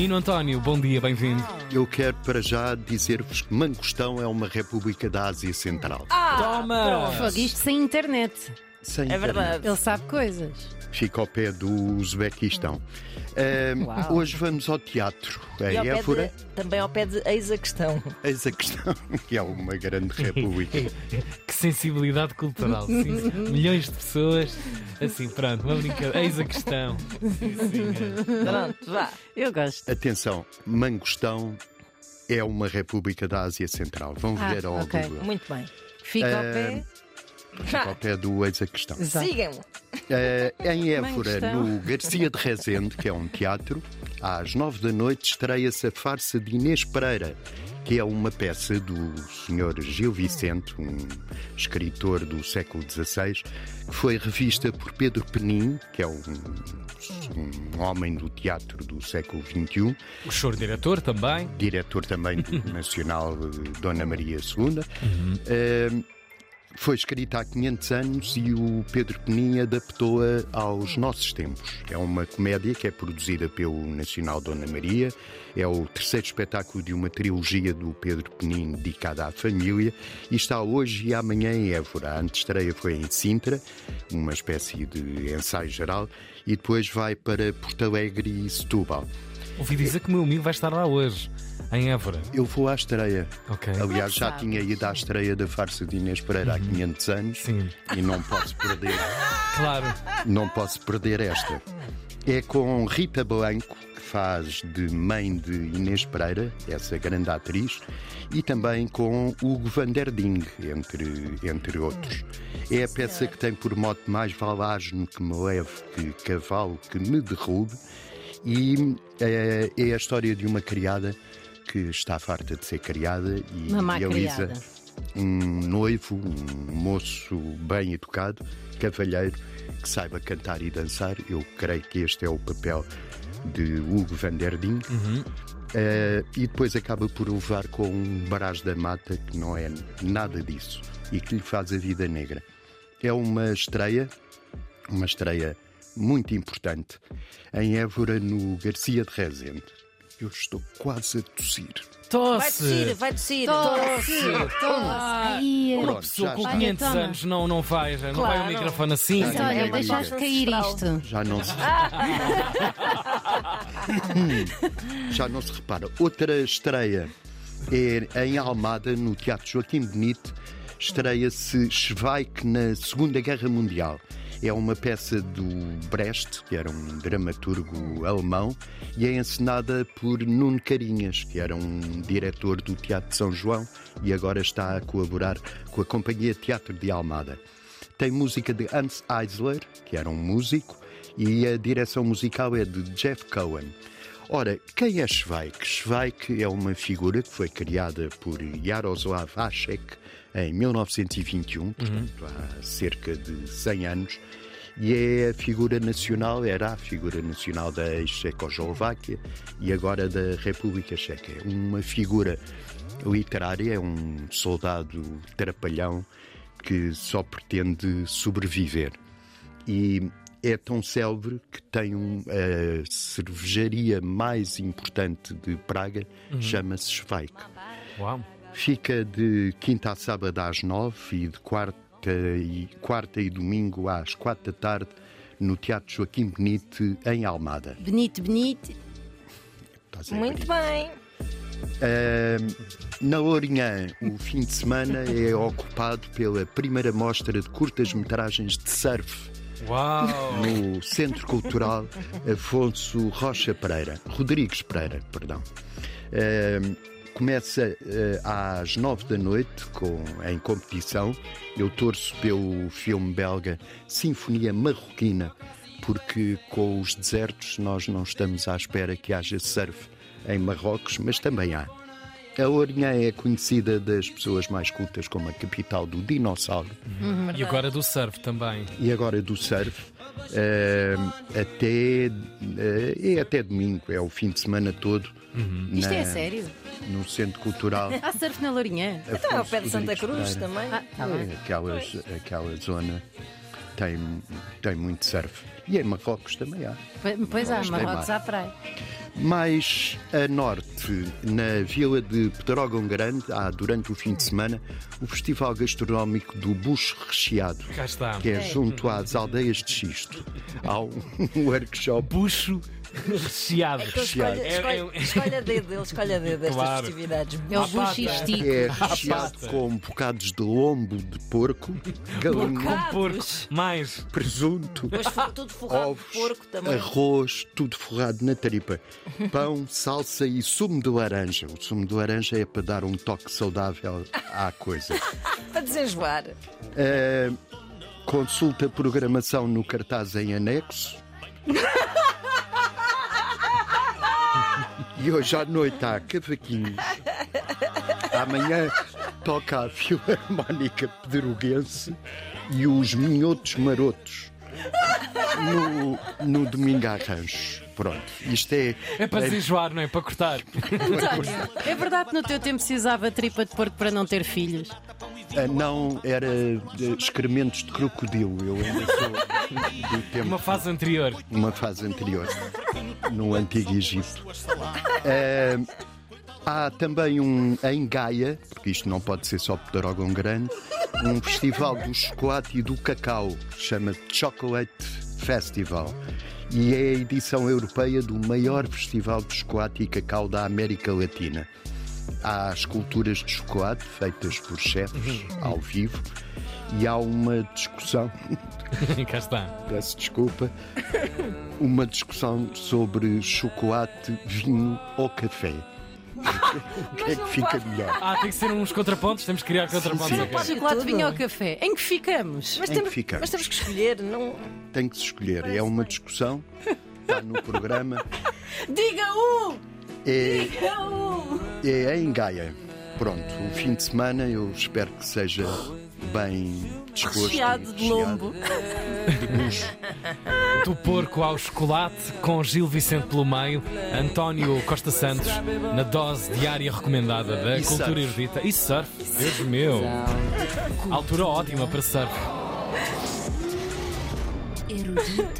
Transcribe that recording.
Nino António, bom dia, bem-vindo. Eu quero para já dizer-vos que Mangostão é uma república da Ásia Central. Toma! Fogo, isto sem internet. Sem É internet. verdade. Ele sabe coisas. Fica ao pé do Uzbequistão. Uau. hoje vamos ao teatro. E ao Em pé Évora, de- também ao pé de Eis a Questão. eis a questão, que é uma grande república. Que sensibilidade cultural. Sim, milhões de pessoas. Assim, pronto, uma brincadeira. Eis a questão. Sim, senhor. Pronto, vá. Eu gosto. Atenção, Mangostão é uma república da Ásia Central. Vão Ah, ver ao ok. Google. Muito bem. Fica ao pé. Fica ao pé do eis a questão. Exato. Sigam-me. Eh, em Évora, no Garcia de Rezende, que é um teatro, às nove da noite estreia-se a farsa de Inês Pereira, que é uma peça do Sr. Gil Vicente, um escritor do século XVI, que foi revista por Pedro Penin, que é um, um homem do teatro do século XXI, O senhor diretor também. diretor também do Nacional eh, Dona Maria II. Eh, foi escrita há 500 anos e o Pedro Penin adaptou-a aos nossos tempos. É uma comédia que é produzida pelo Nacional Dona Maria. É o terceiro espetáculo de uma trilogia do Pedro Penin dedicada à família e está hoje e amanhã em Évora. A antestreia foi em Sintra, uma espécie de ensaio geral, e depois vai para Porto Alegre e Setúbal. Ouvi dizer que o meu amigo vai estar lá hoje, em Évora. Eu vou à estreia. Ok. Aliás, já tinha ido à estreia da farsa de Inês Pereira há 500 anos Sim, e não posso perder, claro. não posso perder esta. É com Rita Blanco, que faz de mãe de Inês Pereira, essa grande atriz, e também com Hugo van der Ding, entre, entre outros. É a peça que tem por mote mais vale asno que me leve que cavalo que me derrube, e eh, é a história de uma criada que está farta de ser criada e Uma criada. um noivo, um moço bem educado, cavalheiro, que saiba cantar e dançar. Eu creio que este é o papel de Hugo van der Ding. Eh, e depois acaba por levar com um Brás da Mata que não é nada disso e que lhe faz a vida negra. É uma estreia, uma estreia muito importante em Évora, no Garcia de Rezende. Eu estou quase a tossir. Vai tossir, Tosse! vai tossir. Tosse, tosse. Uma Pronto, pessoa já com está. 500 Olha, toma. anos não, não faz, não vai o Claro. microfone assim. Mas olha, deixaste cair isto. Já não se. Já não se repara. Outra estreia é em Almada, no Teatro Joaquim Benito, estreia-se Schweik na Segunda Guerra Mundial. É uma peça do Brecht, que era um dramaturgo alemão, e é encenada por Nuno Carinhas, que era um diretor do Teatro de São João e agora está a colaborar com a Companhia Teatro de Almada. Tem música de Hans Eisler, que era um músico, e a direção musical é de Jeff Cohen. Ora, quem é Schweik? Schweik é uma figura que foi criada por Jaroslav Hasek em 1921, portanto há cerca de 100 anos, e é a figura nacional, era a figura nacional da ex-Checoslováquia e agora da República Checa. É Uma figura literária, é um soldado trapalhão que só pretende sobreviver. E é tão célebre que tem um, a cervejaria mais importante de Praga, chama-se Schweik. Uau. Fica de quinta a sábado às nove e de quarta e, quarta e domingo às quatro da tarde no Teatro Joaquim Benite, em Almada. Benito. Estás a Muito bem. Ahm, na Lourinhã, o fim de semana é ocupado pela primeira mostra de curtas-metragens de surf Uau. no Centro Cultural Afonso Rocha Pereira, Rodrigues Pereira, perdão. Ahm, começa ah, às nove da noite com, em competição. Eu torço pelo filme belga Sinfonia Marroquina, porque com os desertos nós não estamos à espera que haja surf em Marrocos, mas também há. A Ourinhã é conhecida das pessoas mais cultas como a capital do dinossauro E agora do surf também. e agora do surf. eh, até, eh, é até domingo, é o fim de semana todo. Isto na- é sério? No Centro Cultural. Há surf na Lourinhã. Então, ao Afonso pé de Santa Cruz Pereira. também. Ah, tá. É, aquelas, aquela zona tem, tem muito surf. E em Marrocos também há. Pois há, Mas tem Marrocos à praia. Mais a norte, na vila de Pedrógão Grande, há durante o fim de semana o Festival Gastronómico do Bucho Recheado, que é junto às aldeias de Xisto. Há um workshop Bucho recheado. É- escolhe, é- escolhe a dedo, ele escolhe a dedo destas Claro. festividades. É o buchistico. é recheado com bocados de lombo de porco, galinha, Com porco. Mais. presunto, tudo forrado ovos, de porco também. arroz, tudo forrado na taripa. Pão, salsa e sumo de laranja. O sumo de laranja é para dar um toque saudável à coisa. Para desenjoar. Uh, consulta a programação no cartaz em anexo. E hoje à noite há cavaquinhos. Amanhã toca a Filarmónica Pedroguense e os Minhotos Marotos no, no domingo a Rancho. Pronto, isto é. É para desenjoar, não é? Para cortar. António, é verdade que no teu tempo se usava tripa de porco para não ter filhos? Ah, Não era excrementos de crocodilo, eu ainda sou do tempo. Uma fase anterior. uma fase anterior, no Antigo Egito. Eh, há também um em Gaia, porque isto não pode ser só Pedrógão Grande, um festival do chocolate e do cacau, chama Chocolate Festival. E é a edição europeia do maior festival de chocolate e cacau da América Latina. Há esculturas de chocolate feitas por chefes ao vivo e há uma discussão Cá está. peço desculpa, uma discussão sobre chocolate, vinho ou café. O que é que fica melhor? Ah, tem que ser uns contrapontos. Temos que criar contrapontos. sim. ok. Chocolate, vinho ou café? Em que ficamos? Mas Em temos, que ficamos? mas temos que escolher, não. Tem que se escolher. É uma discussão, está no programa, Diga um! É, um! é em Gaia. Pronto, o fim de semana eu espero que seja bem disposto. Recheado de lombo. Do porco ao chocolate, com Gil Vicente pelo meio, António Costa Santos, na dose diária recomendada da E cultura surf. erudita. E surf, Deus meu. Altura ótima para surf. Erudita.